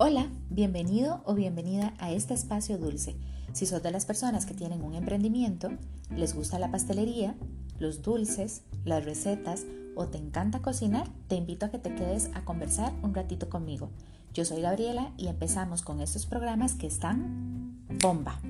Hola, bienvenido o bienvenida a este espacio dulce. Si sos de las personas que tienen un emprendimiento, les gusta la pastelería, los dulces, las recetas o te encanta cocinar, te invito a que te quedes a conversar un ratito conmigo. Yo soy Gabriela y empezamos con estos programas que están bomba.